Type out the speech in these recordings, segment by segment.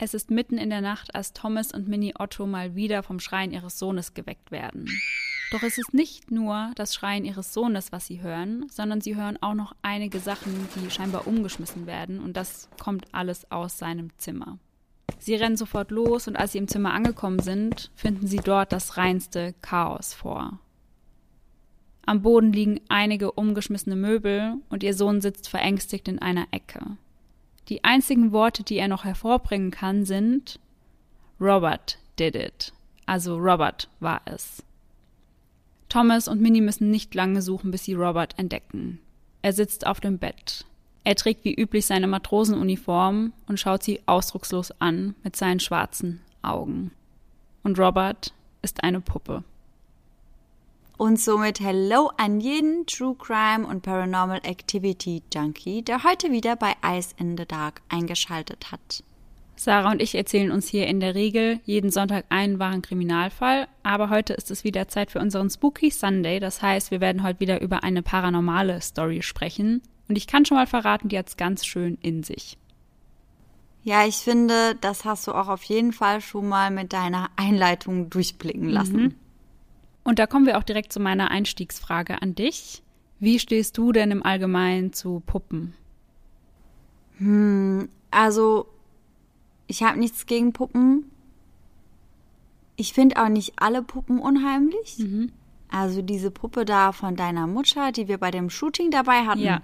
Es ist mitten in der Nacht, als Thomas und Minnie Otto mal wieder vom Schreien ihres Sohnes geweckt werden. Doch es ist nicht nur das Schreien ihres Sohnes, was sie hören, sondern sie hören auch noch einige Sachen, die scheinbar umgeschmissen werden und das kommt alles aus seinem Zimmer. Sie rennen sofort los und als sie im Zimmer angekommen sind, finden sie dort das reinste Chaos vor. Am Boden liegen einige umgeschmissene Möbel und ihr Sohn sitzt verängstigt in einer Ecke. Die einzigen Worte, die er noch hervorbringen kann, sind Robert did it. Also Robert war es. Thomas und Minnie müssen nicht lange suchen, bis sie Robert entdecken. Er sitzt auf dem Bett. Er trägt wie üblich seine Matrosenuniform und schaut sie ausdruckslos an mit seinen schwarzen Augen. Und Robert ist eine Puppe. Und somit Hello an jeden True Crime und Paranormal Activity Junkie, der heute wieder bei Ice in the Dark eingeschaltet hat. Sarah und ich erzählen uns hier in der Regel jeden Sonntag einen wahren Kriminalfall, aber heute ist es wieder Zeit für unseren Spooky Sunday. Das heißt, wir werden heute wieder über eine paranormale Story sprechen. Und ich kann schon mal verraten, die hat es ganz schön in sich. Ja, ich finde, das hast du auch auf jeden Fall schon mal mit deiner Einleitung durchblicken lassen. Mhm. Und da kommen wir auch direkt zu meiner Einstiegsfrage an dich. Wie stehst du denn im Allgemeinen zu Puppen? Hm, also ich habe nichts gegen Puppen. Ich finde auch nicht alle Puppen unheimlich. Mhm. Also diese Puppe da von deiner Mutter, die wir bei dem Shooting dabei hatten, ja.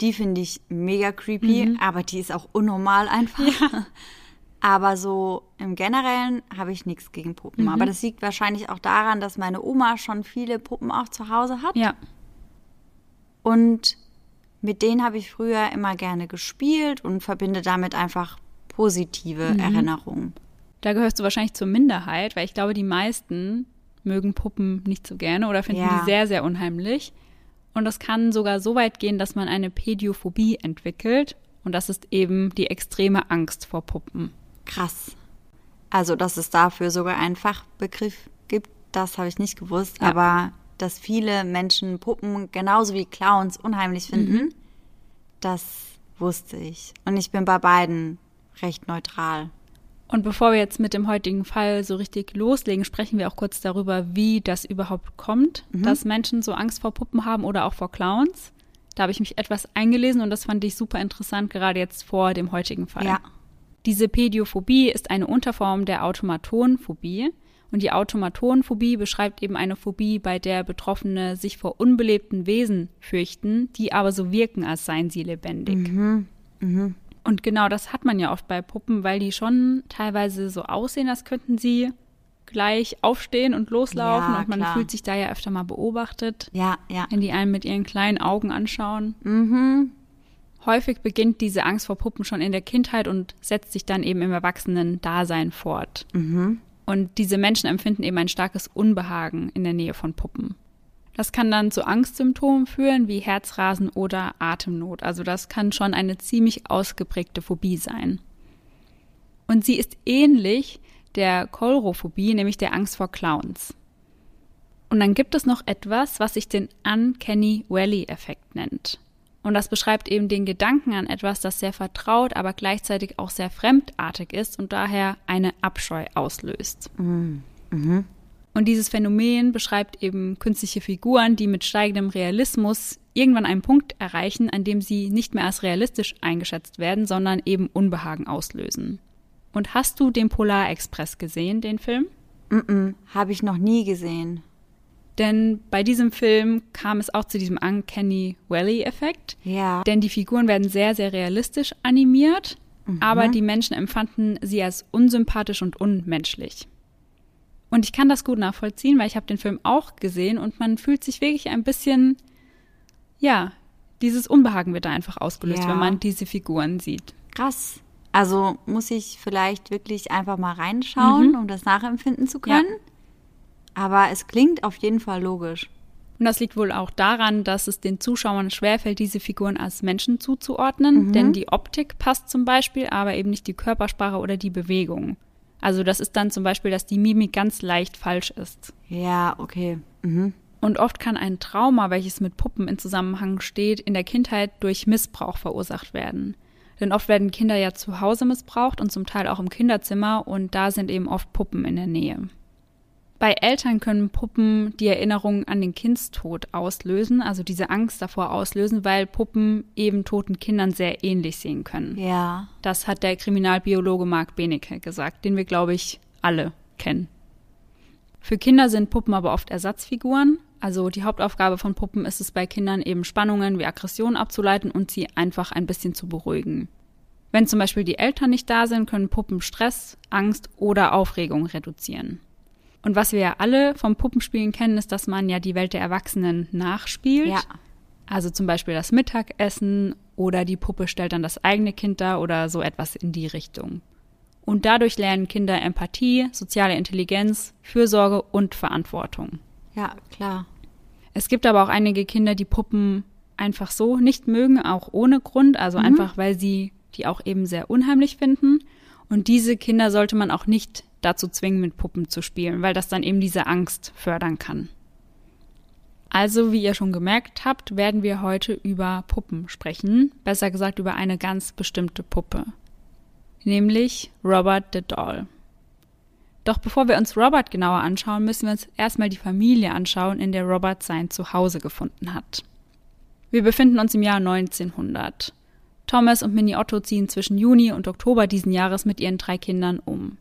die finde ich mega creepy, mhm. aber die ist auch unnormal einfach. Ja. Aber so im Generellen habe ich nichts gegen Puppen. Mhm. Aber das liegt wahrscheinlich auch daran, dass meine Oma schon viele Puppen auch zu Hause hat. Ja. Und mit denen habe ich früher immer gerne gespielt und verbinde damit einfach positive mhm. Erinnerungen. Da gehörst du wahrscheinlich zur Minderheit, weil ich glaube, die meisten mögen Puppen nicht so gerne oder finden ja. die sehr, sehr unheimlich. Und das kann sogar so weit gehen, dass man eine Pädiophobie entwickelt. Und das ist eben die extreme Angst vor Puppen. Krass. Also, dass es dafür sogar einen Fachbegriff gibt, das habe ich nicht gewusst. Ja. Aber dass viele Menschen Puppen genauso wie Clowns unheimlich finden, mhm. das wusste ich. Und ich bin bei beiden recht neutral. Und bevor wir jetzt mit dem heutigen Fall so richtig loslegen, sprechen wir auch kurz darüber, wie das überhaupt kommt, mhm. dass Menschen so Angst vor Puppen haben oder auch vor Clowns. Da habe ich mich etwas eingelesen und das fand ich super interessant, gerade jetzt vor dem heutigen Fall. Ja. Diese Pädiophobie ist eine Unterform der Automatonphobie. Und die Automatonphobie beschreibt eben eine Phobie, bei der Betroffene sich vor unbelebten Wesen fürchten, die aber so wirken, als seien sie lebendig. Mhm. Mhm. Und genau das hat man ja oft bei Puppen, weil die schon teilweise so aussehen, als könnten sie gleich aufstehen und loslaufen. Ja, und man klar. fühlt sich da ja öfter mal beobachtet. Ja, ja. Wenn die einen mit ihren kleinen Augen anschauen. Mhm. Häufig beginnt diese Angst vor Puppen schon in der Kindheit und setzt sich dann eben im Erwachsenen-Dasein fort. Mhm. Und diese Menschen empfinden eben ein starkes Unbehagen in der Nähe von Puppen. Das kann dann zu Angstsymptomen führen wie Herzrasen oder Atemnot. Also das kann schon eine ziemlich ausgeprägte Phobie sein. Und sie ist ähnlich der Kolrophobie, nämlich der Angst vor Clowns. Und dann gibt es noch etwas, was sich den Uncanny Valley-Effekt nennt. Und das beschreibt eben den Gedanken an etwas, das sehr vertraut, aber gleichzeitig auch sehr fremdartig ist und daher eine Abscheu auslöst. Mhm. Mhm. Und dieses Phänomen beschreibt eben künstliche Figuren, die mit steigendem Realismus irgendwann einen Punkt erreichen, an dem sie nicht mehr als realistisch eingeschätzt werden, sondern eben Unbehagen auslösen. Und hast du den Polar Express gesehen, den Film? Mm, -mm habe ich noch nie gesehen. Denn bei diesem Film kam es auch zu diesem Uncanny Valley-Effekt. Ja. Denn die Figuren werden sehr, sehr realistisch animiert, mhm. aber die Menschen empfanden sie als unsympathisch und unmenschlich. Und ich kann das gut nachvollziehen, weil ich habe den Film auch gesehen und man fühlt sich wirklich ein bisschen, ja, dieses Unbehagen wird da einfach ausgelöst, ja. wenn man diese Figuren sieht. Krass. Also muss ich vielleicht wirklich einfach mal reinschauen, mhm. um das nachempfinden zu können. Ja. Aber es klingt auf jeden Fall logisch. Und das liegt wohl auch daran, dass es den Zuschauern schwerfällt, diese Figuren als Menschen zuzuordnen. Mhm. Denn die Optik passt zum Beispiel, aber eben nicht die Körpersprache oder die Bewegung. Also das ist dann zum Beispiel, dass die Mimik ganz leicht falsch ist. Ja, okay. Mhm. Und oft kann ein Trauma, welches mit Puppen in Zusammenhang steht, in der Kindheit durch Missbrauch verursacht werden. Denn oft werden Kinder ja zu Hause missbraucht und zum Teil auch im Kinderzimmer und da sind eben oft Puppen in der Nähe. Bei Eltern können Puppen die Erinnerung an den Kindstod auslösen, also diese Angst davor auslösen, weil Puppen eben toten Kindern sehr ähnlich sehen können. Ja. Das hat der Kriminalbiologe Marc Benecke gesagt, den wir, glaube ich, alle kennen. Für Kinder sind Puppen aber oft Ersatzfiguren. Also die Hauptaufgabe von Puppen ist es bei Kindern eben Spannungen wie Aggressionen abzuleiten und sie einfach ein bisschen zu beruhigen. Wenn zum Beispiel die Eltern nicht da sind, können Puppen Stress, Angst oder Aufregung reduzieren. Und was wir ja alle vom Puppenspielen kennen, ist, dass man ja die Welt der Erwachsenen nachspielt. Ja. Also zum Beispiel das Mittagessen oder die Puppe stellt dann das eigene Kind dar oder so etwas in die Richtung. Und dadurch lernen Kinder Empathie, soziale Intelligenz, Fürsorge und Verantwortung. Ja, klar. Es gibt aber auch einige Kinder, die Puppen einfach so nicht mögen, auch ohne Grund, also mhm. einfach weil sie die auch eben sehr unheimlich finden. Und diese Kinder sollte man auch nicht dazu zwingen, mit Puppen zu spielen, weil das dann eben diese Angst fördern kann. Also, wie ihr schon gemerkt habt, werden wir heute über Puppen sprechen, besser gesagt über eine ganz bestimmte Puppe, nämlich Robert the Doll. Doch bevor wir uns Robert genauer anschauen, müssen wir uns erstmal die Familie anschauen, in der Robert sein Zuhause gefunden hat. Wir befinden uns im Jahr 1900. Thomas und Minnie Otto ziehen zwischen Juni und Oktober diesen Jahres mit ihren drei Kindern um.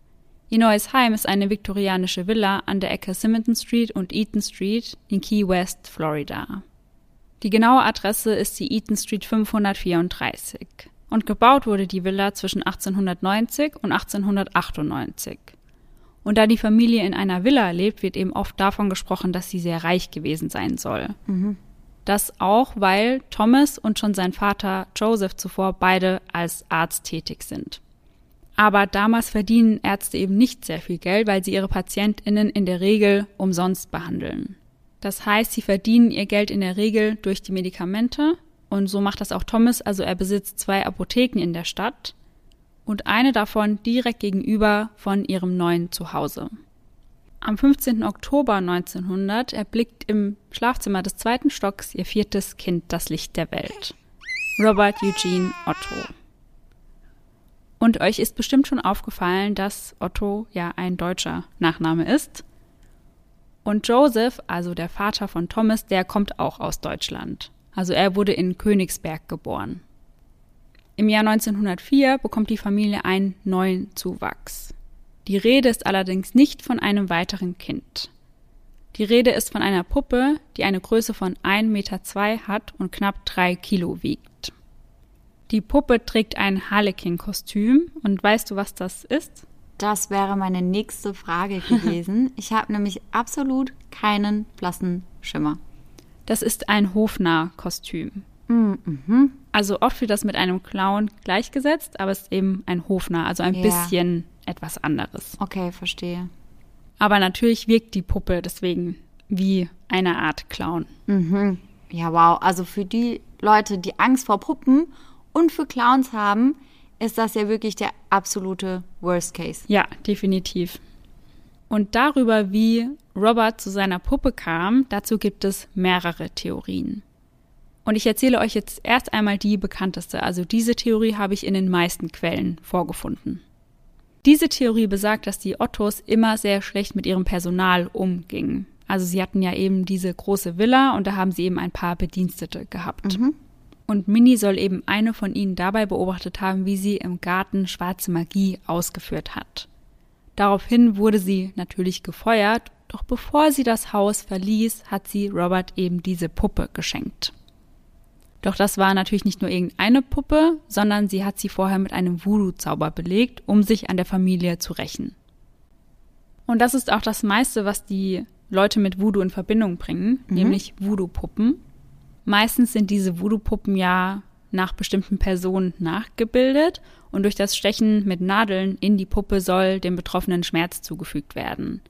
Ihr neues Heim ist eine viktorianische Villa an der Ecke Simonton Street und Eaton Street in Key West, Florida. Die genaue Adresse ist die Eaton Street 534 und gebaut wurde die Villa zwischen 1890 und 1898. Und da die Familie in einer Villa lebt, wird eben oft davon gesprochen, dass sie sehr reich gewesen sein soll. Mhm. Das auch, weil Thomas und schon sein Vater Joseph zuvor beide als Arzt tätig sind. Aber damals verdienen Ärzte eben nicht sehr viel Geld, weil sie ihre Patientinnen in der Regel umsonst behandeln. Das heißt, sie verdienen ihr Geld in der Regel durch die Medikamente und so macht das auch Thomas, also er besitzt zwei Apotheken in der Stadt und eine davon direkt gegenüber von ihrem neuen Zuhause. Am 15. Oktober 1900 erblickt im Schlafzimmer des zweiten Stocks ihr viertes Kind das Licht der Welt. Robert Eugene Otto. Und euch ist bestimmt schon aufgefallen, dass Otto ja ein deutscher Nachname ist. Und Joseph, also der Vater von Thomas, der kommt auch aus Deutschland. Also er wurde in Königsberg geboren. Im Jahr 1904 bekommt die Familie einen neuen Zuwachs. Die Rede ist allerdings nicht von einem weiteren Kind. Die Rede ist von einer Puppe, die eine Größe von 1,2 Meter hat und knapp drei Kilo wiegt. Die Puppe trägt ein Harlequin-Kostüm. Und weißt du, was das ist? Das wäre meine nächste Frage gewesen. ich habe nämlich absolut keinen blassen Schimmer. Das ist ein Hofnarr-Kostüm. Mhm. Also oft wird das mit einem Clown gleichgesetzt, aber es ist eben ein Hofnarr, also ein ja. bisschen etwas anderes. Okay, verstehe. Aber natürlich wirkt die Puppe deswegen wie eine Art Clown. Mhm. Ja, wow. Also für die Leute, die Angst vor Puppen und für Clowns haben, ist das ja wirklich der absolute Worst Case. Ja, definitiv. Und darüber, wie Robert zu seiner Puppe kam, dazu gibt es mehrere Theorien. Und ich erzähle euch jetzt erst einmal die bekannteste. Also diese Theorie habe ich in den meisten Quellen vorgefunden. Diese Theorie besagt, dass die Ottos immer sehr schlecht mit ihrem Personal umgingen. Also sie hatten ja eben diese große Villa und da haben sie eben ein paar Bedienstete gehabt. Mhm. Und Minnie soll eben eine von ihnen dabei beobachtet haben, wie sie im Garten schwarze Magie ausgeführt hat. Daraufhin wurde sie natürlich gefeuert, doch bevor sie das Haus verließ, hat sie Robert eben diese Puppe geschenkt. Doch das war natürlich nicht nur irgendeine Puppe, sondern sie hat sie vorher mit einem Voodoo-Zauber belegt, um sich an der Familie zu rächen. Und das ist auch das meiste, was die Leute mit Voodoo in Verbindung bringen, mhm. nämlich Voodoo-Puppen. Meistens sind diese Voodoo-Puppen ja nach bestimmten Personen nachgebildet und durch das Stechen mit Nadeln in die Puppe soll dem Betroffenen Schmerz zugefügt werden.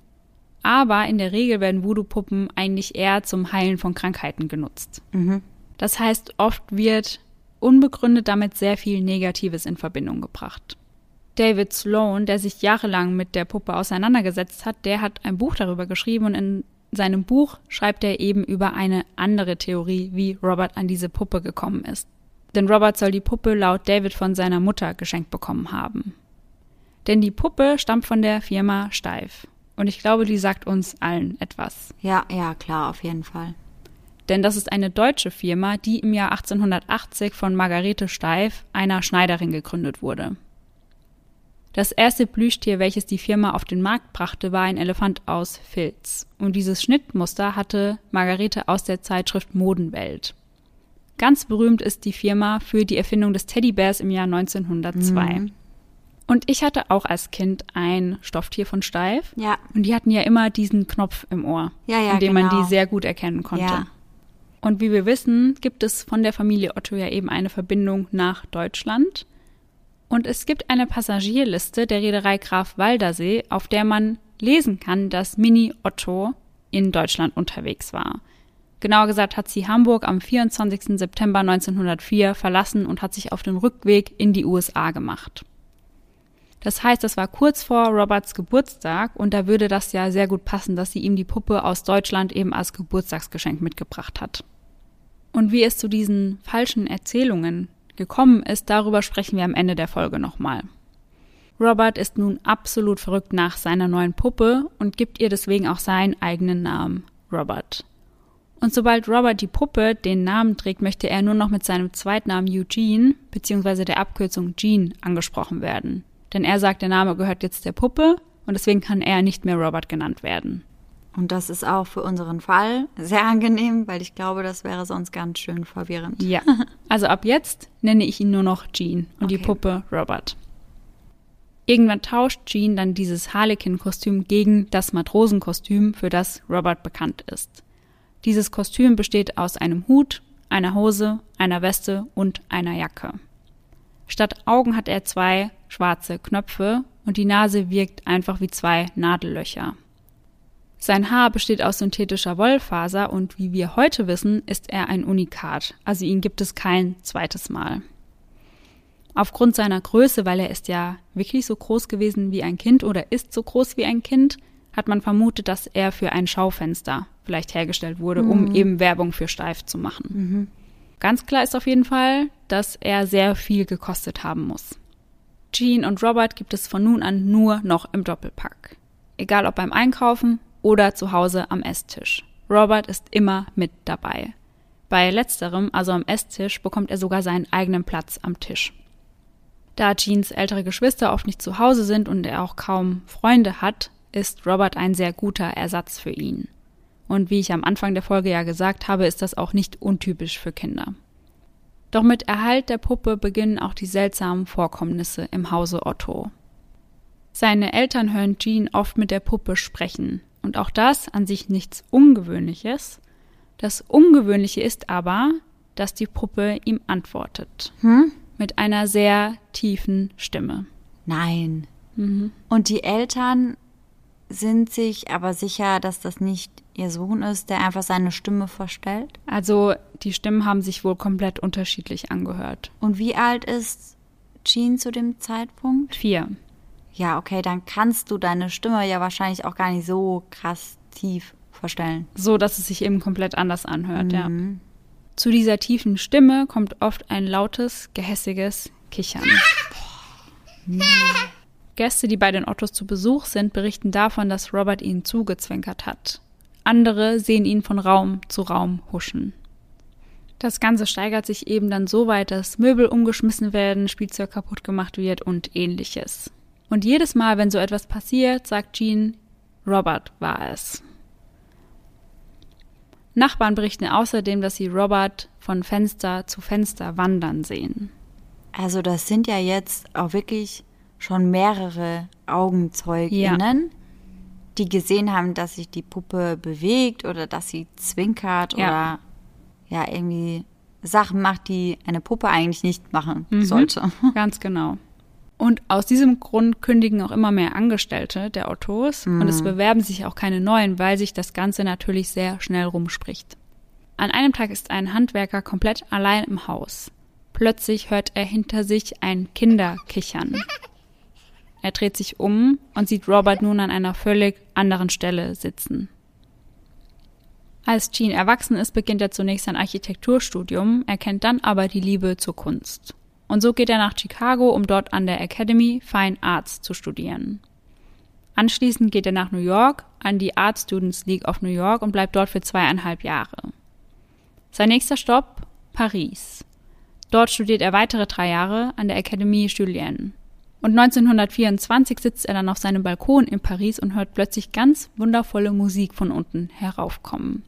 Aber in der Regel werden Voodoo-Puppen eigentlich eher zum Heilen von Krankheiten genutzt. Mhm. Das heißt, oft wird unbegründet damit sehr viel Negatives in Verbindung gebracht. David Sloan, der sich jahrelang mit der Puppe auseinandergesetzt hat, der hat ein Buch darüber geschrieben und in seinem Buch schreibt er eben über eine andere Theorie, wie Robert an diese Puppe gekommen ist. Denn Robert soll die Puppe laut David von seiner Mutter geschenkt bekommen haben. Denn die Puppe stammt von der Firma Steif. Und ich glaube, die sagt uns allen etwas. Ja, ja, klar, auf jeden Fall. Denn das ist eine deutsche Firma, die im Jahr 1880 von Margarete Steif, einer Schneiderin, gegründet wurde. Das erste Plüschtier, welches die Firma auf den Markt brachte, war ein Elefant aus Filz. Und dieses Schnittmuster hatte Margarete aus der Zeitschrift Modenwelt. Ganz berühmt ist die Firma für die Erfindung des Teddybärs im Jahr 1902. Mhm. Und ich hatte auch als Kind ein Stofftier von Steif. Ja. Und die hatten ja immer diesen Knopf im Ohr, ja, ja, in dem genau. man die sehr gut erkennen konnte. Ja. Und wie wir wissen, gibt es von der Familie Otto ja eben eine Verbindung nach Deutschland. Und es gibt eine Passagierliste der Reederei Graf Waldersee, auf der man lesen kann, dass Mini Otto in Deutschland unterwegs war. Genauer gesagt hat sie Hamburg am 24. September 1904 verlassen und hat sich auf den Rückweg in die USA gemacht. Das heißt, das war kurz vor Roberts Geburtstag und da würde das ja sehr gut passen, dass sie ihm die Puppe aus Deutschland eben als Geburtstagsgeschenk mitgebracht hat. Und wie es zu diesen falschen Erzählungen gekommen ist, darüber sprechen wir am Ende der Folge nochmal. Robert ist nun absolut verrückt nach seiner neuen Puppe und gibt ihr deswegen auch seinen eigenen Namen, Robert. Und sobald Robert die Puppe den Namen trägt, möchte er nur noch mit seinem Zweitnamen Eugene bzw. der Abkürzung Gene angesprochen werden. Denn er sagt, der Name gehört jetzt der Puppe und deswegen kann er nicht mehr Robert genannt werden. Und das ist auch für unseren Fall sehr angenehm, weil ich glaube, das wäre sonst ganz schön verwirrend. Ja. Also ab jetzt nenne ich ihn nur noch Gene und Okay. die Puppe Robert. Irgendwann tauscht Gene dann dieses Harlequin-Kostüm gegen das Matrosenkostüm, für das Robert bekannt ist. Dieses Kostüm besteht aus einem Hut, einer Hose, einer Weste und einer Jacke. Statt Augen hat er zwei schwarze Knöpfe und die Nase wirkt einfach wie zwei Nadellöcher. Sein Haar besteht aus synthetischer Wollfaser und wie wir heute wissen, ist er ein Unikat, also ihn gibt es kein zweites Mal. Aufgrund seiner Größe, weil er ist ja wirklich so groß gewesen wie ein Kind oder ist so groß wie ein Kind, hat man vermutet, dass er für ein Schaufenster vielleicht hergestellt wurde, um eben Werbung für Steif zu machen. Ganz klar ist auf jeden Fall, dass er sehr viel gekostet haben muss. Jean und Robert gibt es von nun an nur noch im Doppelpack. Egal ob beim Einkaufen oder zu Hause am Esstisch. Robert ist immer mit dabei. Bei letzterem, also am Esstisch, bekommt er sogar seinen eigenen Platz am Tisch. Da Jeans ältere Geschwister oft nicht zu Hause sind und er auch kaum Freunde hat, ist Robert ein sehr guter Ersatz für ihn. Und wie ich am Anfang der Folge ja gesagt habe, ist das auch nicht untypisch für Kinder. Doch mit Erhalt der Puppe beginnen auch die seltsamen Vorkommnisse im Hause Otto. Seine Eltern hören Jean oft mit der Puppe sprechen. Und auch das an sich nichts Ungewöhnliches. Das Ungewöhnliche ist aber, dass die Puppe ihm antwortet. Mit einer sehr tiefen Stimme. Nein. Und die Eltern sind sich aber sicher, dass das nicht ihr Sohn ist, der einfach seine Stimme verstellt. Also die Stimmen haben sich wohl komplett unterschiedlich angehört. Und wie alt ist Jean zu dem Zeitpunkt? Vier. Ja, okay, dann kannst du deine Stimme ja wahrscheinlich auch gar nicht so krass tief verstellen. So, dass es sich eben komplett anders anhört, ja. Zu dieser tiefen Stimme kommt oft ein lautes, gehässiges Kichern. Gäste, die bei den Ottos zu Besuch sind, berichten davon, dass Robert ihnen zugezwinkert hat. Andere sehen ihn von Raum zu Raum huschen. Das Ganze steigert sich eben dann so weit, dass Möbel umgeschmissen werden, Spielzeug kaputt gemacht wird und ähnliches. Und jedes Mal, wenn so etwas passiert, sagt Jean, Robert war es. Nachbarn berichten außerdem, dass sie Robert von Fenster zu Fenster wandern sehen. Also das sind ja jetzt auch wirklich schon mehrere AugenzeugInnen, die gesehen haben, dass sich die Puppe bewegt oder dass sie zwinkert Ja. oder ja irgendwie Sachen macht, die eine Puppe eigentlich nicht machen Mhm. sollte. Ganz genau. Und aus diesem Grund kündigen auch immer mehr Angestellte der Ottos und es bewerben sich auch keine neuen, weil sich das Ganze natürlich sehr schnell rumspricht. An einem Tag ist ein Handwerker komplett allein im Haus. Plötzlich hört er hinter sich ein Kinderkichern. Er dreht sich um und sieht Robert nun an einer völlig anderen Stelle sitzen. Als Jean erwachsen ist, beginnt er zunächst ein Architekturstudium, erkennt dann aber die Liebe zur Kunst. Und so geht er nach Chicago, um dort an der Academy Fine Arts zu studieren. Anschließend geht er nach New York an die Art Students League of New York und bleibt dort für zweieinhalb Jahre. Sein nächster Stopp Paris. Dort studiert er weitere drei Jahre an der Académie Julienne. Und 1924 sitzt er dann auf seinem Balkon in Paris und hört plötzlich ganz wundervolle Musik von unten heraufkommen.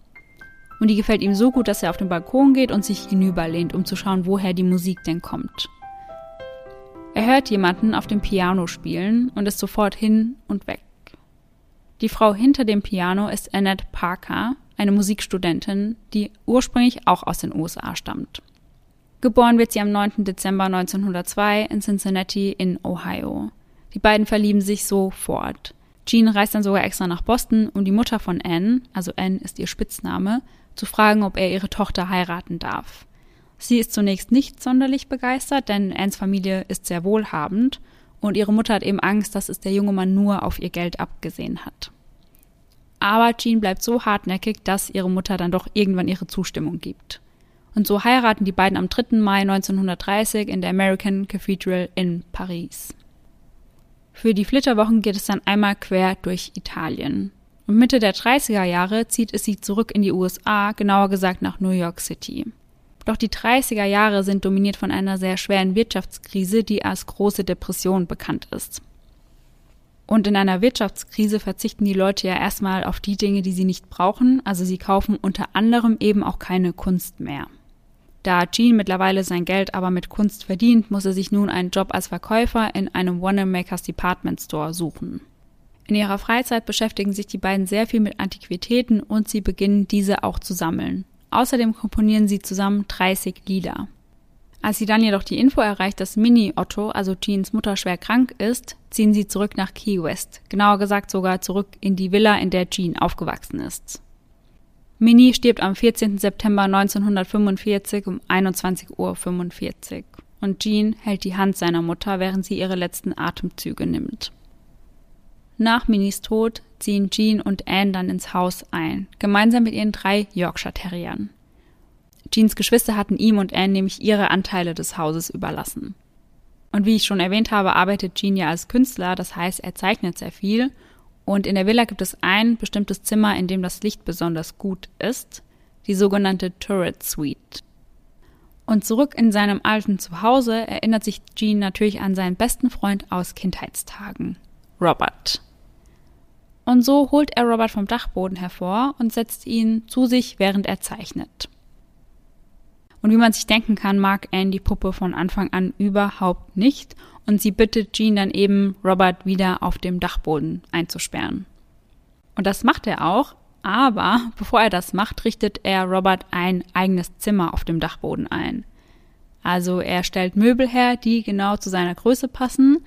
Und die gefällt ihm so gut, dass er auf den Balkon geht und sich hinüberlehnt, um zu schauen, woher die Musik denn kommt. Er hört jemanden auf dem Piano spielen und ist sofort hin und weg. Die Frau hinter dem Piano ist Annette Parker, eine Musikstudentin, die ursprünglich auch aus den USA stammt. Geboren wird sie am 9. Dezember 1902 in Cincinnati in Ohio. Die beiden verlieben sich sofort. Jean reist dann sogar extra nach Boston, um die Mutter von Anne, also Anne ist ihr Spitzname, zu fragen, ob er ihre Tochter heiraten darf. Sie ist zunächst nicht sonderlich begeistert, denn Anns Familie ist sehr wohlhabend und ihre Mutter hat eben Angst, dass es der junge Mann nur auf ihr Geld abgesehen hat. Aber Jean bleibt so hartnäckig, dass ihre Mutter dann doch irgendwann ihre Zustimmung gibt. Und so heiraten die beiden am 3. Mai 1930 in der American Cathedral in Paris. Für die Flitterwochen geht es dann einmal quer durch Italien. Und Mitte der 30er Jahre zieht es sie zurück in die USA, genauer gesagt nach New York City. Doch die 30er Jahre sind dominiert von einer sehr schweren Wirtschaftskrise, die als große Depression bekannt ist. Und in einer Wirtschaftskrise verzichten die Leute ja erstmal auf die Dinge, die sie nicht brauchen, also sie kaufen unter anderem eben auch keine Kunst mehr. Da Gene mittlerweile sein Geld aber mit Kunst verdient, muss er sich nun einen Job als Verkäufer in einem Wanamaker's Department Store suchen. In ihrer Freizeit beschäftigen sich die beiden sehr viel mit Antiquitäten und sie beginnen diese auch zu sammeln. Außerdem komponieren sie zusammen 30 Lieder. Als sie dann jedoch die Info erreicht, dass Minnie Otto, also Jeans Mutter, schwer krank ist, ziehen sie zurück nach Key West. Genauer gesagt sogar zurück in die Villa, in der Jean aufgewachsen ist. Minnie stirbt am 14. September 1945 um 21.45 Uhr und Jean hält die Hand seiner Mutter, während sie ihre letzten Atemzüge nimmt. Nach Minnies Tod ziehen Jean und Anne dann ins Haus ein, gemeinsam mit ihren drei Yorkshire Terriern. Jeans Geschwister hatten ihm und Anne nämlich ihre Anteile des Hauses überlassen. Und wie ich schon erwähnt habe, arbeitet Jean ja als Künstler, das heißt, er zeichnet sehr viel. Und in der Villa gibt es ein bestimmtes Zimmer, in dem das Licht besonders gut ist, die sogenannte Turret Suite. Und zurück in seinem alten Zuhause erinnert sich Jean natürlich an seinen besten Freund aus Kindheitstagen, Robert. Und so holt er Robert vom Dachboden hervor und setzt ihn zu sich, während er zeichnet. Und wie man sich denken kann, mag Anne die Puppe von Anfang an überhaupt nicht und sie bittet Jean dann eben, Robert wieder auf dem Dachboden einzusperren. Und das macht er auch, aber bevor er das macht, richtet er Robert ein eigenes Zimmer auf dem Dachboden ein. Also er stellt Möbel her, die genau zu seiner Größe passen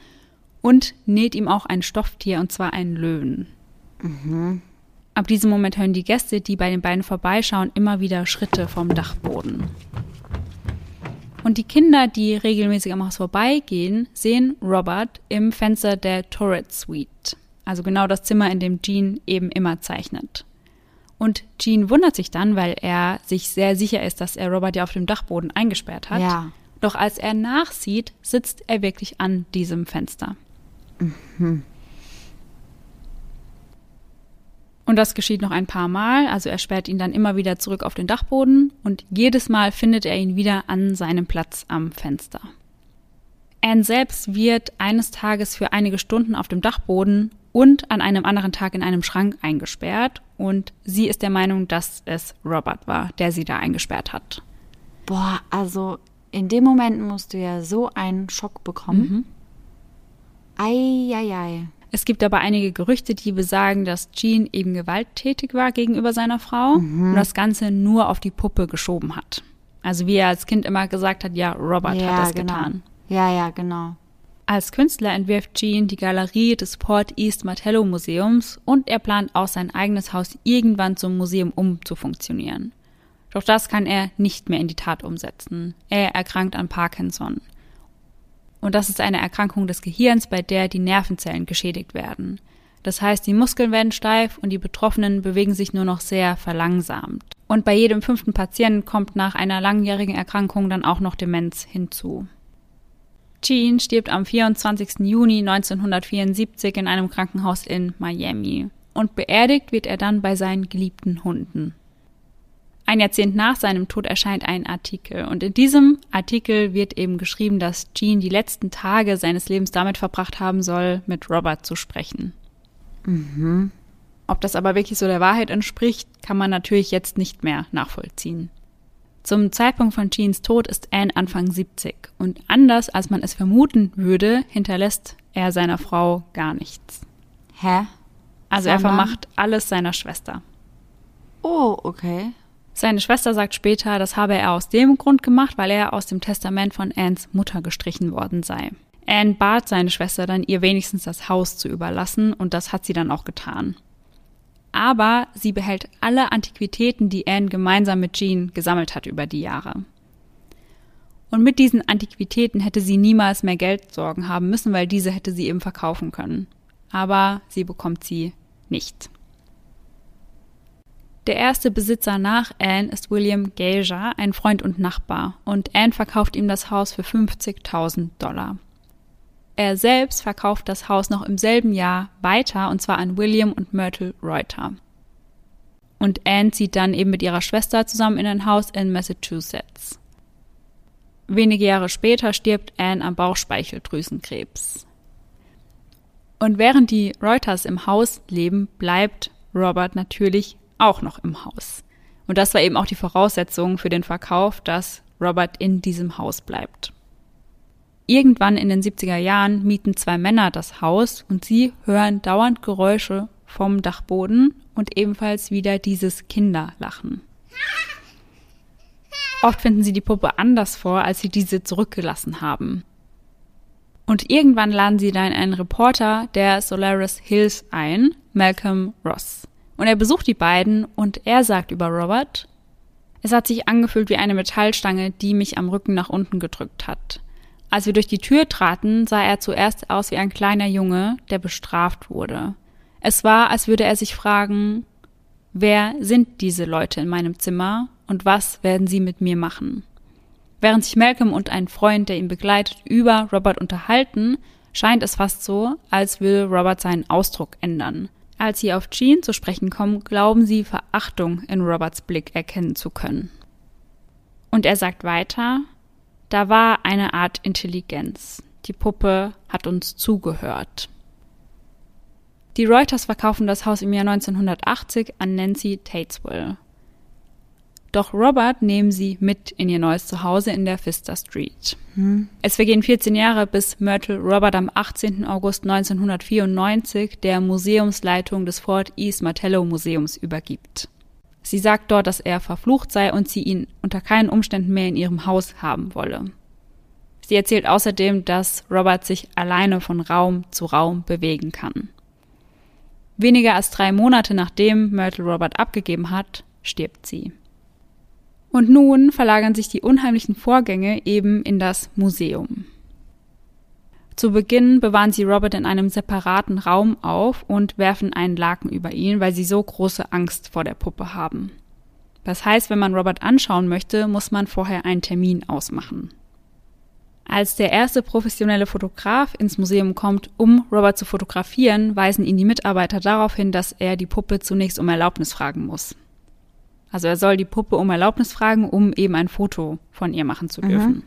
und näht ihm auch ein Stofftier und zwar einen Löwen. Mhm. Ab diesem Moment hören die Gäste, die bei den beiden vorbeischauen, immer wieder Schritte vom Dachboden. Und die Kinder, die regelmäßig am Haus vorbeigehen, sehen Robert im Fenster der Turret Suite. Also genau das Zimmer, in dem Jean eben immer zeichnet. Und Jean wundert sich dann, weil er sich sehr sicher ist, dass er Robert ja auf dem Dachboden eingesperrt hat. Ja. Doch als er nachsieht, sitzt er wirklich an diesem Fenster. Mhm. Und das geschieht noch ein paar Mal, also er sperrt ihn dann immer wieder zurück auf den Dachboden und jedes Mal findet er ihn wieder an seinem Platz am Fenster. Anne selbst wird eines Tages für einige Stunden auf dem Dachboden und an einem anderen Tag in einem Schrank eingesperrt und sie ist der Meinung, dass es Robert war, der sie da eingesperrt hat. Boah, also in dem Moment musst du ja so einen Schock bekommen. Mhm. Ei, ei, ei. Es gibt aber einige Gerüchte, die besagen, dass Jean eben gewalttätig war gegenüber seiner Frau mhm. und das Ganze nur auf die Puppe geschoben hat. Also wie er als Kind immer gesagt hat, ja, Robert ja, hat das genau. getan. Ja, ja, genau. Als Künstler entwirft Jean die Galerie des Port East Martello Museums und er plant auch sein eigenes Haus irgendwann zum Museum umzufunktionieren. Doch das kann er nicht mehr in die Tat umsetzen. Er erkrankt an Parkinson. Und das ist eine Erkrankung des Gehirns, bei der die Nervenzellen geschädigt werden. Das heißt, die Muskeln werden steif und die Betroffenen bewegen sich nur noch sehr verlangsamt. Und bei jedem fünften Patienten kommt nach einer langjährigen Erkrankung dann auch noch Demenz hinzu. Jean stirbt am 24. Juni 1974 in einem Krankenhaus in Miami und beerdigt wird er dann bei seinen geliebten Hunden. Ein Jahrzehnt nach seinem Tod erscheint ein Artikel und in diesem Artikel wird eben geschrieben, dass Jean die letzten Tage seines Lebens damit verbracht haben soll, mit Robert zu sprechen. Mhm. Ob das aber wirklich so der Wahrheit entspricht, kann man natürlich jetzt nicht mehr nachvollziehen. Zum Zeitpunkt von Jeans Tod ist Anne Anfang 70 und anders als man es vermuten würde, hinterlässt er seiner Frau gar nichts. Hä? Also er vermacht alles seiner Schwester. Oh, okay. Seine Schwester sagt später, das habe er aus dem Grund gemacht, weil er aus dem Testament von Anns Mutter gestrichen worden sei. Anne bat seine Schwester dann, ihr wenigstens das Haus zu überlassen, und das hat sie dann auch getan. Aber sie behält alle Antiquitäten, die Anne gemeinsam mit Jean gesammelt hat über die Jahre. Und mit diesen Antiquitäten hätte sie niemals mehr Geldsorgen haben müssen, weil diese hätte sie eben verkaufen können. Aber sie bekommt sie nicht. Der erste Besitzer nach Anne ist William Gager, ein Freund und Nachbar, und Anne verkauft ihm das Haus für 50.000 Dollar. Er selbst verkauft das Haus noch im selben Jahr weiter, und zwar an William und Myrtle Reuter. Und Anne zieht dann eben mit ihrer Schwester zusammen in ein Haus in Massachusetts. Wenige Jahre später stirbt Anne am Bauchspeicheldrüsenkrebs. Und während die Reuters im Haus leben, bleibt Robert natürlich auch noch im Haus. Und das war eben auch die Voraussetzung für den Verkauf, dass Robert in diesem Haus bleibt. Irgendwann in den 70er Jahren mieten zwei Männer das Haus und sie hören dauernd Geräusche vom Dachboden und ebenfalls wieder dieses Kinderlachen. Oft finden sie die Puppe anders vor, als sie diese zurückgelassen haben. Und irgendwann laden sie dann einen Reporter der Solaris Hills ein, Malcolm Ross. Und er besucht die beiden und er sagt über Robert, es hat sich angefühlt wie eine Metallstange, die mich am Rücken nach unten gedrückt hat. Als wir durch die Tür traten, sah er zuerst aus wie ein kleiner Junge, der bestraft wurde. Es war, als würde er sich fragen, wer sind diese Leute in meinem Zimmer und was werden sie mit mir machen? Während sich Malcolm und ein Freund, der ihn begleitet, über Robert unterhalten, scheint es fast so, als will Robert seinen Ausdruck ändern. Als sie auf Jean zu sprechen kommen, glauben sie Verachtung in Roberts Blick erkennen zu können. Und er sagt weiter, da war eine Art Intelligenz. Die Puppe hat uns zugehört. Die Reuters verkaufen das Haus im Jahr 1980 an Nancy Tatesville. Doch Robert nehmen sie mit in ihr neues Zuhause in der Pfister Street. Hm. Es vergehen 14 Jahre, bis Myrtle Robert am 18. August 1994 der Museumsleitung des Fort East Martello Museums übergibt. Sie sagt dort, dass er verflucht sei und sie ihn unter keinen Umständen mehr in ihrem Haus haben wolle. Sie erzählt außerdem, dass Robert sich alleine von Raum zu Raum bewegen kann. Weniger als drei Monate nachdem Myrtle Robert abgegeben hat, stirbt sie. Und nun verlagern sich die unheimlichen Vorgänge eben in das Museum. Zu Beginn bewahren sie Robert in einem separaten Raum auf und werfen einen Laken über ihn, weil sie so große Angst vor der Puppe haben. Das heißt, wenn man Robert anschauen möchte, muss man vorher einen Termin ausmachen. Als der erste professionelle Fotograf ins Museum kommt, um Robert zu fotografieren, weisen ihn die Mitarbeiter darauf hin, dass er die Puppe zunächst um Erlaubnis fragen muss. Also er soll die Puppe um Erlaubnis fragen, um eben ein Foto von ihr machen zu dürfen. Mhm.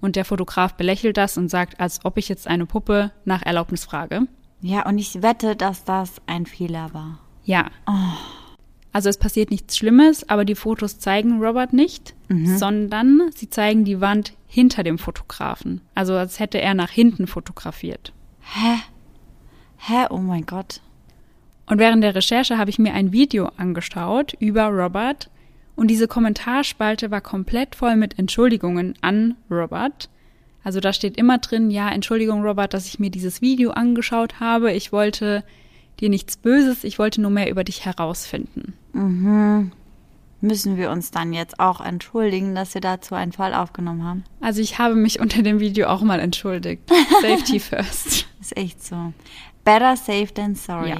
Und der Fotograf belächelt das und sagt, als ob ich jetzt eine Puppe nach Erlaubnis frage. Ja, und ich wette, dass das ein Fehler war. Ja. Oh. Also es passiert nichts Schlimmes, aber die Fotos zeigen Robert nicht, mhm. sondern sie zeigen die Wand hinter dem Fotografen. Also als hätte er nach hinten fotografiert. Hä? Hä? Oh mein Gott. Und während der Recherche habe ich mir ein Video angeschaut über Robert und diese Kommentarspalte war komplett voll mit Entschuldigungen an Robert. Also da steht immer drin, ja, Entschuldigung, Robert, dass ich mir dieses Video angeschaut habe. Ich wollte dir nichts Böses, ich wollte nur mehr über dich herausfinden. Mhm. Müssen wir uns dann jetzt auch entschuldigen, dass wir dazu einen Fall aufgenommen haben? Also ich habe mich unter dem Video auch mal entschuldigt. Safety first. ist echt so. Better safe than sorry. Ja.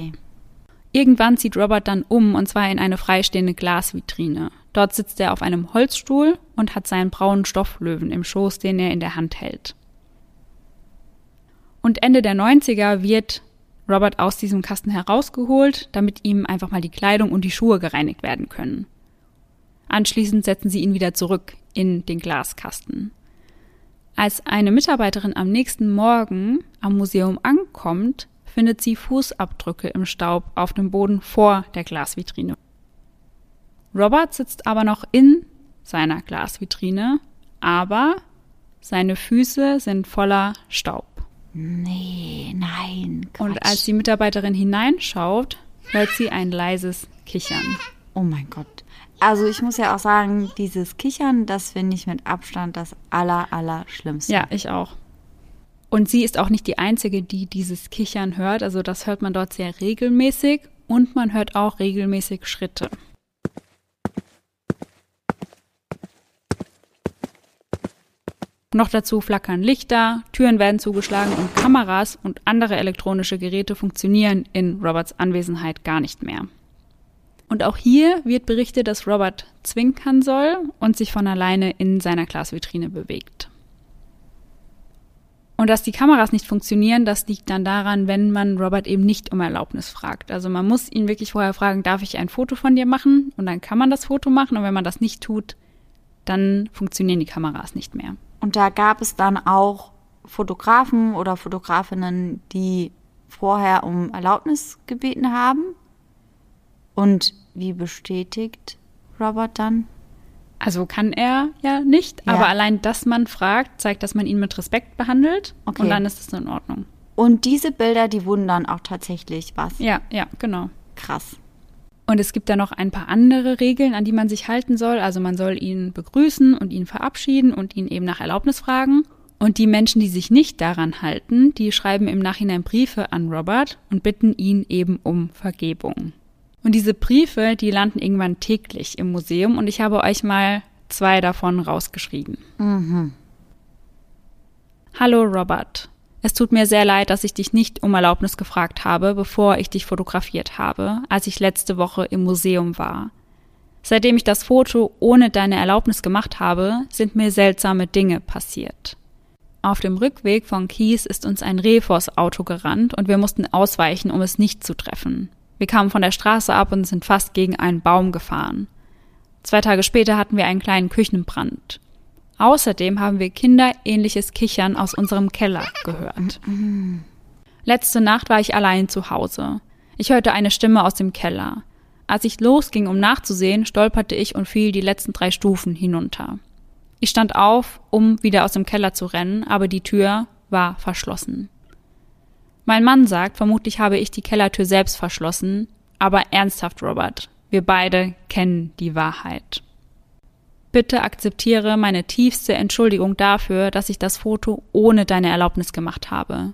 Irgendwann zieht Robert dann um und zwar in eine freistehende Glasvitrine. Dort sitzt er auf einem Holzstuhl und hat seinen braunen Stofflöwen im Schoß, den er in der Hand hält. Und Ende der 90er wird Robert aus diesem Kasten herausgeholt, damit ihm einfach mal die Kleidung und die Schuhe gereinigt werden können. Anschließend setzen sie ihn wieder zurück in den Glaskasten. Als eine Mitarbeiterin am nächsten Morgen am Museum ankommt, findet sie Fußabdrücke im Staub auf dem Boden vor der Glasvitrine. Robert sitzt aber noch in seiner Glasvitrine, aber seine Füße sind voller Staub. Nee, nein. Quatsch. Und als die Mitarbeiterin hineinschaut, hört sie ein leises Kichern. Oh mein Gott. Also ich muss ja auch sagen, dieses Kichern, das finde ich mit Abstand das aller, aller Schlimmste. Ja, ich auch. Und sie ist auch nicht die Einzige, die dieses Kichern hört. Also das hört man dort sehr regelmäßig und man hört auch regelmäßig Schritte. Noch dazu flackern Lichter, Türen werden zugeschlagen und Kameras und andere elektronische Geräte funktionieren in Roberts Anwesenheit gar nicht mehr. Und auch hier wird berichtet, dass Robert zwinkern soll und sich von alleine in seiner Glasvitrine bewegt. Und dass die Kameras nicht funktionieren, das liegt dann daran, wenn man Robert eben nicht um Erlaubnis fragt. Also man muss ihn wirklich vorher fragen, darf ich ein Foto von dir machen? Und dann kann man das Foto machen. Und wenn man das nicht tut, dann funktionieren die Kameras nicht mehr. Und da gab es dann auch Fotografen oder Fotografinnen, die vorher um Erlaubnis gebeten haben. Und wie bestätigt Robert dann? Also kann er ja nicht, ja. aber allein, dass man fragt, zeigt, dass man ihn mit Respekt behandelt okay. und dann ist es in Ordnung. Und diese Bilder, die wurden dann auch tatsächlich was? Ja, ja, genau. Krass. Und es gibt da noch ein paar andere Regeln, an die man sich halten soll. Also man soll ihn begrüßen und ihn verabschieden und ihn eben nach Erlaubnis fragen. Und die Menschen, die sich nicht daran halten, die schreiben im Nachhinein Briefe an Robert und bitten ihn eben um Vergebung. Und diese Briefe, die landen irgendwann täglich im Museum und ich habe euch mal zwei davon rausgeschrieben. Mhm. Hallo Robert. Es tut mir sehr leid, dass ich dich nicht um Erlaubnis gefragt habe, bevor ich dich fotografiert habe, als ich letzte Woche im Museum war. Seitdem ich das Foto ohne deine Erlaubnis gemacht habe, sind mir seltsame Dinge passiert. Auf dem Rückweg von Kies ist uns ein Reh vors Auto gerannt und wir mussten ausweichen, um es nicht zu treffen. Wir kamen von der Straße ab und sind fast gegen einen Baum gefahren. Zwei Tage später hatten wir einen kleinen Küchenbrand. Außerdem haben wir kinderähnliches Kichern aus unserem Keller gehört. Letzte Nacht war ich allein zu Hause. Ich hörte eine Stimme aus dem Keller. Als ich losging, um nachzusehen, stolperte ich und fiel die letzten drei Stufen hinunter. Ich stand auf, um wieder aus dem Keller zu rennen, aber die Tür war verschlossen. Mein Mann sagt, vermutlich habe ich die Kellertür selbst verschlossen, aber ernsthaft, Robert, wir beide kennen die Wahrheit. Bitte akzeptiere meine tiefste Entschuldigung dafür, dass ich das Foto ohne deine Erlaubnis gemacht habe.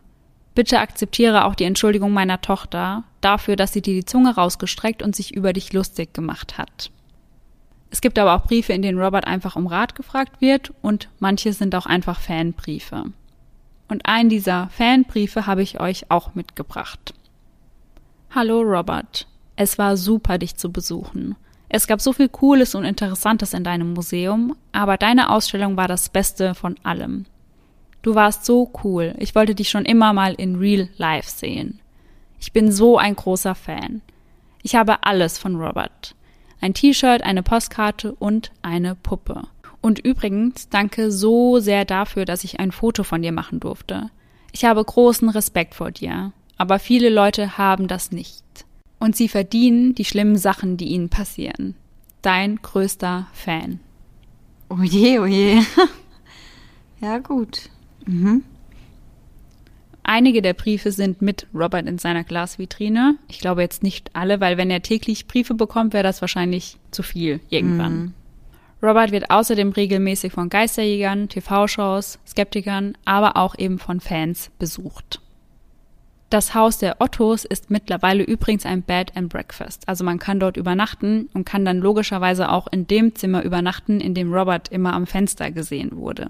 Bitte akzeptiere auch die Entschuldigung meiner Tochter dafür, dass sie dir die Zunge rausgestreckt und sich über dich lustig gemacht hat. Es gibt aber auch Briefe, in denen Robert einfach um Rat gefragt wird und manche sind auch einfach Fanbriefe. Und einen dieser Fanbriefe habe ich euch auch mitgebracht. Hallo Robert, es war super, dich zu besuchen. Es gab so viel Cooles und Interessantes in deinem Museum, aber deine Ausstellung war das Beste von allem. Du warst so cool. Ich wollte dich schon immer mal in Real Life sehen. Ich bin so ein großer Fan. Ich habe alles von Robert. Ein T-Shirt, eine Postkarte und eine Puppe. Und übrigens, danke so sehr dafür, dass ich ein Foto von dir machen durfte. Ich habe großen Respekt vor dir, aber viele Leute haben das nicht. Und sie verdienen die schlimmen Sachen, die ihnen passieren. Dein größter Fan. Oh je, oh je. ja, gut. Mhm. Einige der Briefe sind mit Robert in seiner Glasvitrine. Ich glaube jetzt nicht alle, weil wenn er täglich Briefe bekommt, wäre das wahrscheinlich zu viel irgendwann. Mhm. Robert wird außerdem regelmäßig von Geisterjägern, TV-Shows, Skeptikern, aber auch eben von Fans besucht. Das Haus der Ottos ist mittlerweile übrigens ein Bed and Breakfast. Also man kann dort übernachten und kann dann logischerweise auch in dem Zimmer übernachten, in dem Robert immer am Fenster gesehen wurde.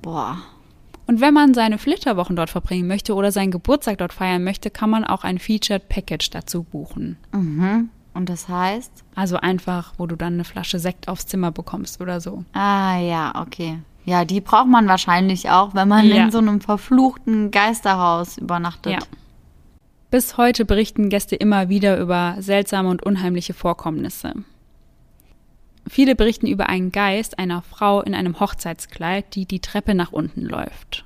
Boah. Und wenn man seine Flitterwochen dort verbringen möchte oder seinen Geburtstag dort feiern möchte, kann man auch ein Featured Package dazu buchen. Mhm. Und das heißt? Also einfach, wo du dann eine Flasche Sekt aufs Zimmer bekommst oder so. Ah ja, okay. Ja, die braucht man wahrscheinlich auch, wenn man ja. in so einem verfluchten Geisterhaus übernachtet. Ja. Bis heute berichten Gäste immer wieder über seltsame und unheimliche Vorkommnisse. Viele berichten über einen Geist einer Frau in einem Hochzeitskleid, die die Treppe nach unten läuft.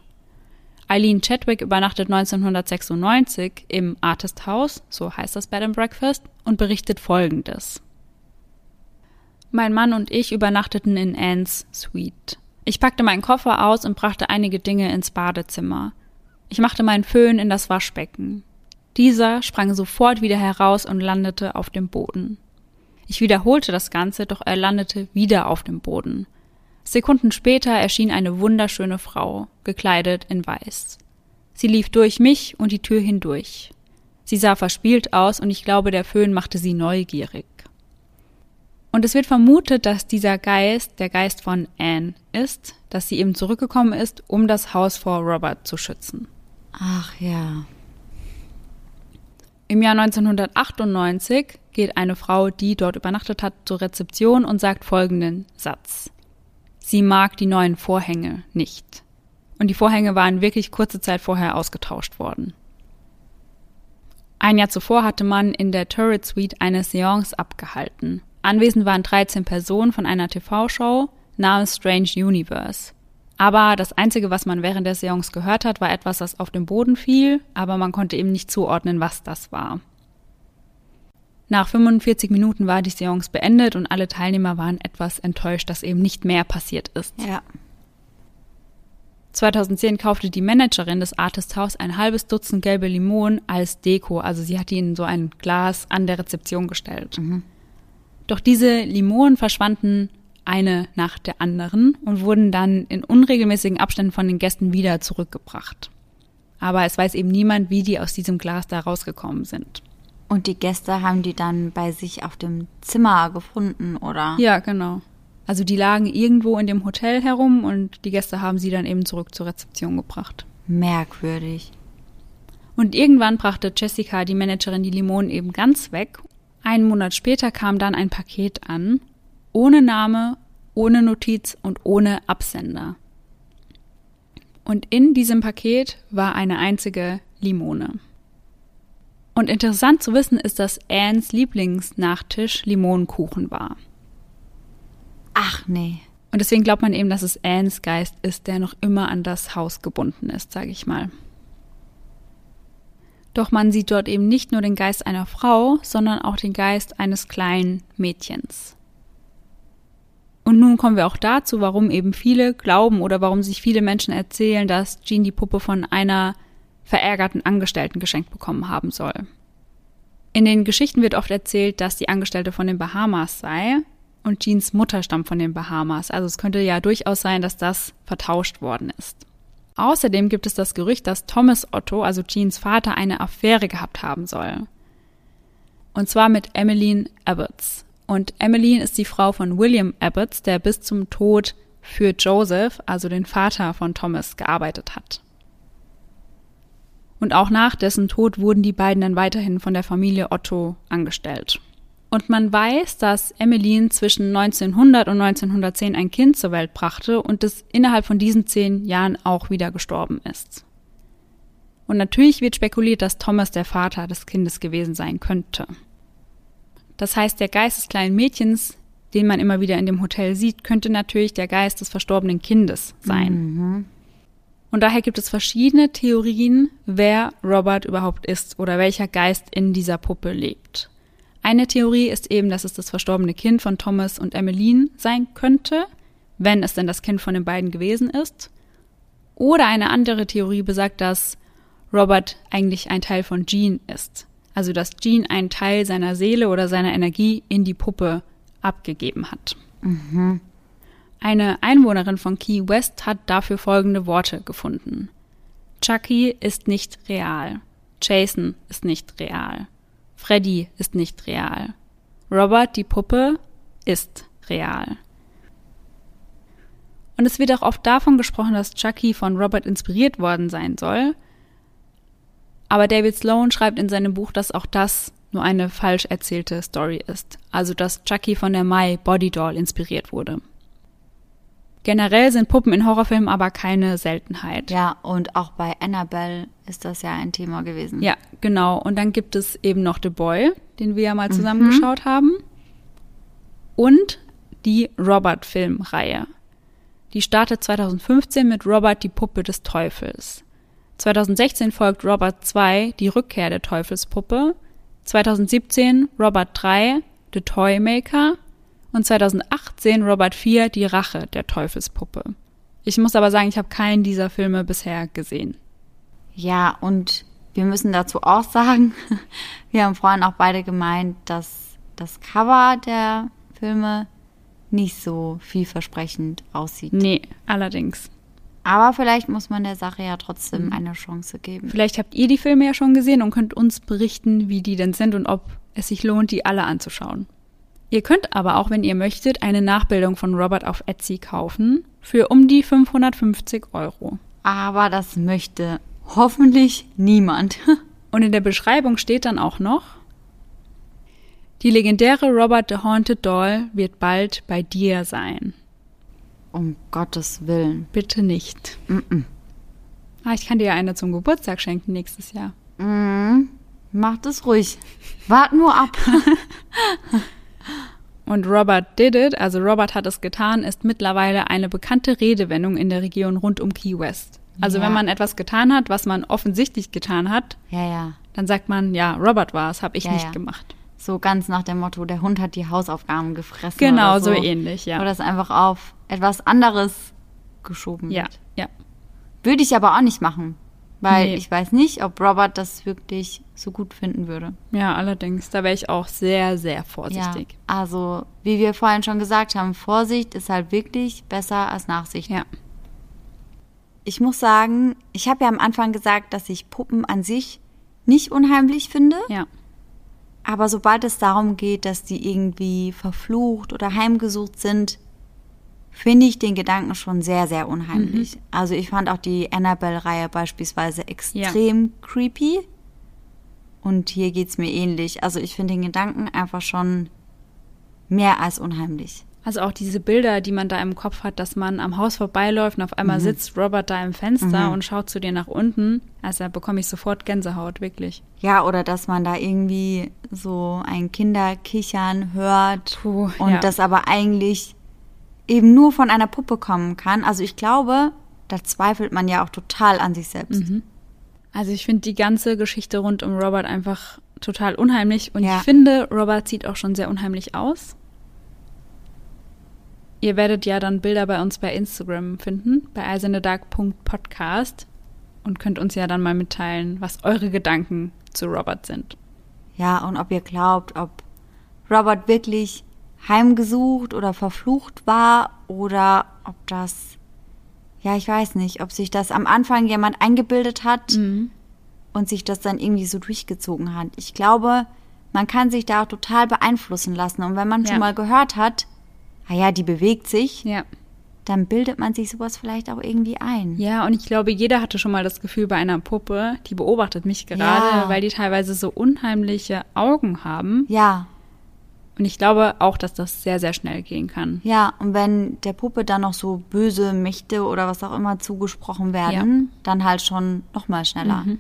Eileen Chadwick übernachtet 1996 im Artist House, so heißt das Bed and Breakfast, und berichtet folgendes. Mein Mann und ich übernachteten in Anne's Suite. Ich packte meinen Koffer aus und brachte einige Dinge ins Badezimmer. Ich machte meinen Föhn in das Waschbecken. Dieser sprang sofort wieder heraus und landete auf dem Boden. Ich wiederholte das Ganze, doch er landete wieder auf dem Boden. Sekunden später erschien eine wunderschöne Frau, gekleidet in Weiß. Sie lief durch mich und die Tür hindurch. Sie sah verspielt aus und ich glaube, der Föhn machte sie neugierig. Und es wird vermutet, dass dieser Geist der Geist von Anne ist, dass sie eben zurückgekommen ist, um das Haus vor Robert zu schützen. Ach ja. Im Jahr 1998 geht eine Frau, die dort übernachtet hat, zur Rezeption und sagt folgenden Satz. Sie mag die neuen Vorhänge nicht. Und die Vorhänge waren wirklich kurze Zeit vorher ausgetauscht worden. Ein Jahr zuvor hatte man in der Turret Suite eine Seance abgehalten. Anwesend waren 13 Personen von einer TV-Show namens Strange Universe. Aber das Einzige, was man während der Seance gehört hat, war etwas, das auf den Boden fiel, aber man konnte eben nicht zuordnen, was das war. Nach 45 Minuten war die Seance beendet und alle Teilnehmer waren etwas enttäuscht, dass eben nicht mehr passiert ist. Ja. 2010 kaufte die Managerin des Artist House ein halbes Dutzend gelbe Limonen als Deko. Also sie hat ihnen so ein Glas an der Rezeption gestellt. Mhm. Doch diese Limonen verschwanden eine nach der anderen und wurden dann in unregelmäßigen Abständen von den Gästen wieder zurückgebracht. Aber es weiß eben niemand, wie die aus diesem Glas da rausgekommen sind. Und die Gäste haben die dann bei sich auf dem Zimmer gefunden, oder? Ja, genau. Also die lagen irgendwo in dem Hotel herum und die Gäste haben sie dann eben zurück zur Rezeption gebracht. Merkwürdig. Und irgendwann brachte Jessica, die Managerin, die Limonen eben ganz weg. Einen Monat später kam dann ein Paket an, ohne Name, ohne Notiz und ohne Absender. Und in diesem Paket war eine einzige Limone. Und interessant zu wissen ist, dass Annes Lieblingsnachtisch Limonenkuchen war. Ach nee. Und deswegen glaubt man eben, dass es Annes Geist ist, der noch immer an das Haus gebunden ist, sage ich mal. Doch man sieht dort eben nicht nur den Geist einer Frau, sondern auch den Geist eines kleinen Mädchens. Und nun kommen wir auch dazu, warum eben viele glauben oder warum sich viele Menschen erzählen, dass Jean die Puppe von einer verärgerten Angestellten geschenkt bekommen haben soll. In den Geschichten wird oft erzählt, dass die Angestellte von den Bahamas sei und Jeans Mutter stammt von den Bahamas. Also es könnte ja durchaus sein, dass das vertauscht worden ist. Außerdem gibt es das Gerücht, dass Thomas Otto, also Jeans Vater, eine Affäre gehabt haben soll. Und zwar mit Emmeline Abbots. Und Emmeline ist die Frau von William Abbots, der bis zum Tod für Joseph, also den Vater von Thomas, gearbeitet hat. Und auch nach dessen Tod wurden die beiden dann weiterhin von der Familie Otto angestellt. Und man weiß, dass Emmeline zwischen 1900 und 1910 ein Kind zur Welt brachte und es innerhalb von diesen zehn Jahren auch wieder gestorben ist. Und natürlich wird spekuliert, dass Thomas der Vater des Kindes gewesen sein könnte. Das heißt, der Geist des kleinen Mädchens, den man immer wieder in dem Hotel sieht, könnte natürlich der Geist des verstorbenen Kindes sein. Mhm. Und daher gibt es verschiedene Theorien, wer Robert überhaupt ist oder welcher Geist in dieser Puppe lebt. Eine Theorie ist eben, dass es das verstorbene Kind von Thomas und Emmeline sein könnte, wenn es denn das Kind von den beiden gewesen ist. Oder eine andere Theorie besagt, dass Robert eigentlich ein Teil von Jean ist. Also dass Jean einen Teil seiner Seele oder seiner Energie in die Puppe abgegeben hat. Mhm. Eine Einwohnerin von Key West hat dafür folgende Worte gefunden. Chucky ist nicht real. Jason ist nicht real. Freddy ist nicht real. Robert, die Puppe, ist real. Und es wird auch oft davon gesprochen, dass Chucky von Robert inspiriert worden sein soll. Aber David Sloan schreibt in seinem Buch, dass auch das nur eine falsch erzählte Story ist. Also dass Chucky von der Mai Body Doll inspiriert wurde. Generell sind Puppen in Horrorfilmen aber keine Seltenheit. Ja, und auch bei Annabelle ist das ja ein Thema gewesen. Ja, genau. Und dann gibt es eben noch The Boy, den wir ja mal zusammen mhm. haben. Und die Robert-Filmreihe. Die startet 2015 mit Robert die Puppe des Teufels. 2016 folgt Robert 2 die Rückkehr der Teufelspuppe. 2017 Robert 3 The Toymaker und 2018 Robert 4 Die Rache der Teufelspuppe. Ich muss aber sagen, ich habe keinen dieser Filme bisher gesehen. Ja, und wir müssen dazu auch sagen, wir haben vorhin auch beide gemeint, dass das Cover der Filme nicht so vielversprechend aussieht. Nee, allerdings. Aber vielleicht muss man der Sache ja trotzdem mhm. eine Chance geben. Vielleicht habt ihr die Filme ja schon gesehen und könnt uns berichten, wie die denn sind und ob es sich lohnt, die alle anzuschauen. Ihr könnt aber auch, wenn ihr möchtet, eine Nachbildung von Robert auf Etsy kaufen für um die 550 Euro. Aber das möchte hoffentlich niemand. Und in der Beschreibung steht dann auch noch, die legendäre Robert the Haunted Doll wird bald bei dir sein. Um Gottes Willen. Bitte nicht. Mm -mm. Ah, ich kann dir ja eine zum Geburtstag schenken nächstes Jahr. Mm, macht es ruhig. Wart nur ab. Und Robert did it, also Robert hat es getan, ist mittlerweile eine bekannte Redewendung in der Region rund um Key West. Also ja. wenn man etwas getan hat, was man offensichtlich getan hat, ja, ja. dann sagt man, ja, Robert war es, habe ich nicht gemacht. So ganz nach dem Motto, der Hund hat die Hausaufgaben gefressen. Genau, so. so. ähnlich, ja. Oder das einfach auf etwas anderes geschoben wird. Ja, ja. Würde ich aber auch nicht machen. Weil nee. ich weiß nicht, ob Robert das wirklich so gut finden würde. Ja, allerdings. Da wäre ich auch sehr, sehr vorsichtig. Ja, also, wie wir vorhin schon gesagt haben, Vorsicht ist halt wirklich besser als Nachsicht. Ja. Ich muss sagen, ich habe ja am Anfang gesagt, dass ich Puppen an sich nicht unheimlich finde. Ja. Aber sobald es darum geht, dass die irgendwie verflucht oder heimgesucht sind, finde ich den Gedanken schon sehr, sehr unheimlich. Mhm. Also ich fand auch die Annabelle-Reihe beispielsweise extrem ja. creepy. Und hier geht es mir ähnlich. Also ich finde den Gedanken einfach schon mehr als unheimlich. Also auch diese Bilder, die man da im Kopf hat, dass man am Haus vorbeiläuft und auf einmal mhm. sitzt Robert da im Fenster mhm. und schaut zu dir nach unten. Also da bekomme ich sofort Gänsehaut, wirklich. Ja, oder dass man da irgendwie so ein Kinderkichern hört Puh, und ja. das aber eigentlich eben nur von einer Puppe kommen kann. Also ich glaube, da zweifelt man ja auch total an sich selbst. Mhm. Also ich finde die ganze Geschichte rund um Robert einfach total unheimlich und ja. ich finde, Robert sieht auch schon sehr unheimlich aus. Ihr werdet ja dann Bilder bei uns bei Instagram finden, bei eisernedark.podcast und könnt uns ja dann mal mitteilen, was eure Gedanken zu Robert sind. Ja, und ob ihr glaubt, ob Robert wirklich heimgesucht oder verflucht war oder ob das, ja, ich weiß nicht, ob sich das am Anfang jemand eingebildet hat mhm. und sich das dann irgendwie so durchgezogen hat. Ich glaube, man kann sich da auch total beeinflussen lassen. Und wenn man ja. schon mal gehört hat, naja, ah die bewegt sich, ja. dann bildet man sich sowas vielleicht auch irgendwie ein. Ja, und ich glaube, jeder hatte schon mal das Gefühl bei einer Puppe, die beobachtet mich gerade, ja. weil die teilweise so unheimliche Augen haben. Ja. Und ich glaube auch, dass das sehr, sehr schnell gehen kann. Ja, und wenn der Puppe dann noch so böse Mächte oder was auch immer zugesprochen werden, ja. dann halt schon noch mal schneller. Mhm.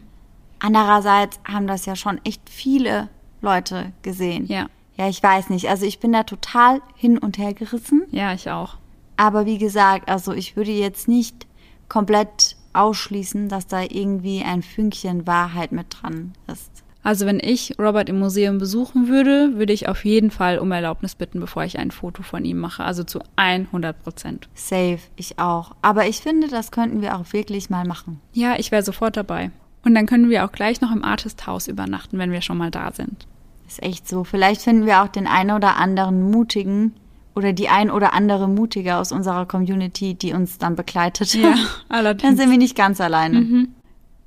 Andererseits haben das ja schon echt viele Leute gesehen. Ja. Ja, ich weiß nicht. Also ich bin da total hin und her gerissen. Ja, ich auch. Aber wie gesagt, also ich würde jetzt nicht komplett ausschließen, dass da irgendwie ein Fünkchen Wahrheit mit dran ist. Also wenn ich Robert im Museum besuchen würde, würde ich auf jeden Fall um Erlaubnis bitten, bevor ich ein Foto von ihm mache. Also zu 100 Prozent. Safe, ich auch. Aber ich finde, das könnten wir auch wirklich mal machen. Ja, ich wäre sofort dabei. Und dann können wir auch gleich noch im Artist House übernachten, wenn wir schon mal da sind. Ist echt so. Vielleicht finden wir auch den einen oder anderen mutigen oder die ein oder andere mutige aus unserer Community, die uns dann begleitet. Ja, allerdings. Dann sind wir nicht ganz alleine. Mhm.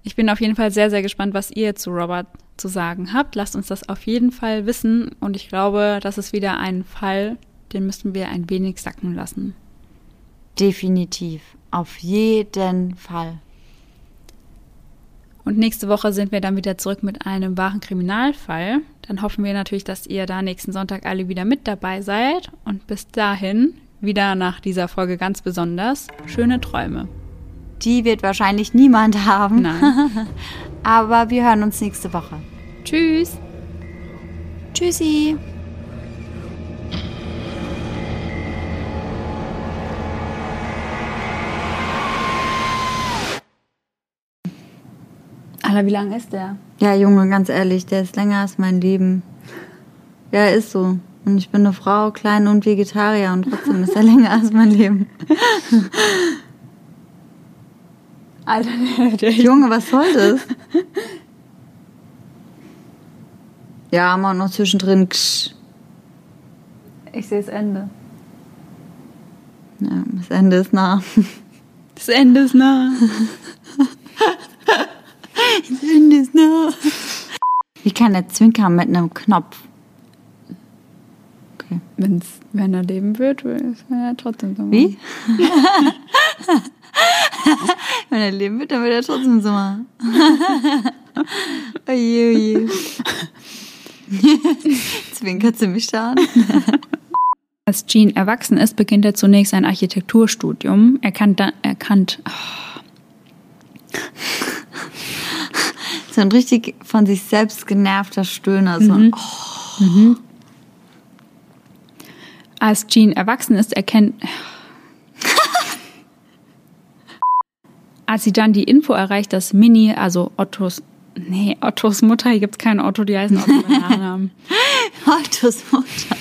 Ich bin auf jeden Fall sehr, sehr gespannt, was ihr zu Robert zu sagen habt. Lasst uns das auf jeden Fall wissen. Und ich glaube, das ist wieder ein Fall, den müssen wir ein wenig sacken lassen. Definitiv. Auf jeden Fall. Und nächste Woche sind wir dann wieder zurück mit einem wahren Kriminalfall. Dann hoffen wir natürlich, dass ihr da nächsten Sonntag alle wieder mit dabei seid. Und bis dahin, wieder nach dieser Folge ganz besonders, schöne Träume. Die wird wahrscheinlich niemand haben. Nein. Aber wir hören uns nächste Woche. Tschüss. Tschüssi. Alter, wie lang ist der? Ja, Junge, ganz ehrlich, der ist länger als mein Leben. Ja, ist so. Und ich bin eine Frau, klein und Vegetarier und trotzdem ist er länger als mein Leben. Alter, der, Junge, was soll das? Ja, mal noch zwischendrin. Ich sehe das Ende. Ja, das Ende ist nah. Das Ende ist nah. Das Ende ist nah. Wie kann der zwinkern mit einem Knopf? Okay. Wenn's, wenn er leben wird, ist er ja trotzdem so. Wie? Wenn er leben wird, dann wird er trotzdem so machen. oje, oje. Zwinkert sie mich da an? Als Jean erwachsen ist, beginnt er zunächst ein Architekturstudium. Er kann dann, er kann, So ein richtig von sich selbst genervter Stöhner. So ein, oh. als Jean erwachsen ist, erkennt, als sie dann die Info erreicht, dass Minnie, also Ottos, nee, Ottos Mutter, hier gibt's keinen Otto, die heißen Otto Nachnamen. Ottos Mutter.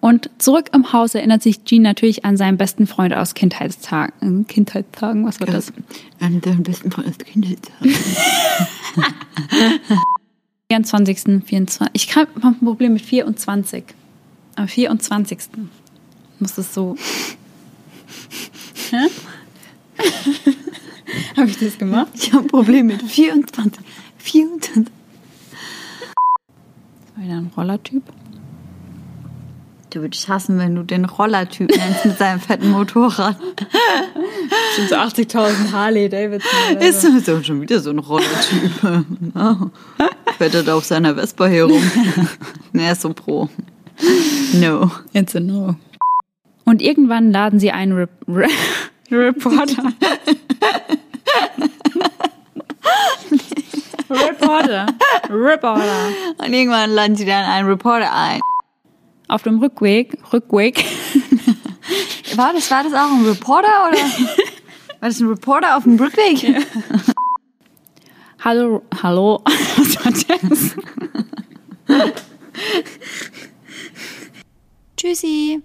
Und zurück im Haus erinnert sich Jean natürlich an seinen besten Freund aus Kindheitstagen. Kindheitstagen, was war das? An deinem besten Freund als Kindheitstag. 24. 24. Ich habe ein Problem mit 24. Am 24. muss es so. Hä? habe ich das gemacht? Ich habe ein Problem mit 24. 24. Das war wieder ein Rollertyp. Du würdest hassen, wenn du den Rollertyp nennst mit seinem fetten Motorrad. Schon so 80.000 Harley Davidson. Ist so, so schon wieder so ein Rollertyp. Oh. Er da auf seiner Vespa herum. ne, er ist so pro. No. It's a no. Und irgendwann laden sie einen Re Re Reporter. Reporter. Reporter. Und irgendwann laden sie dann einen Reporter ein. Auf dem Rückweg, Rückweg, War das, war das auch ein Reporter oder? War das ein Reporter auf dem Rückweg? hallo, hallo, was war das? Tschüssi.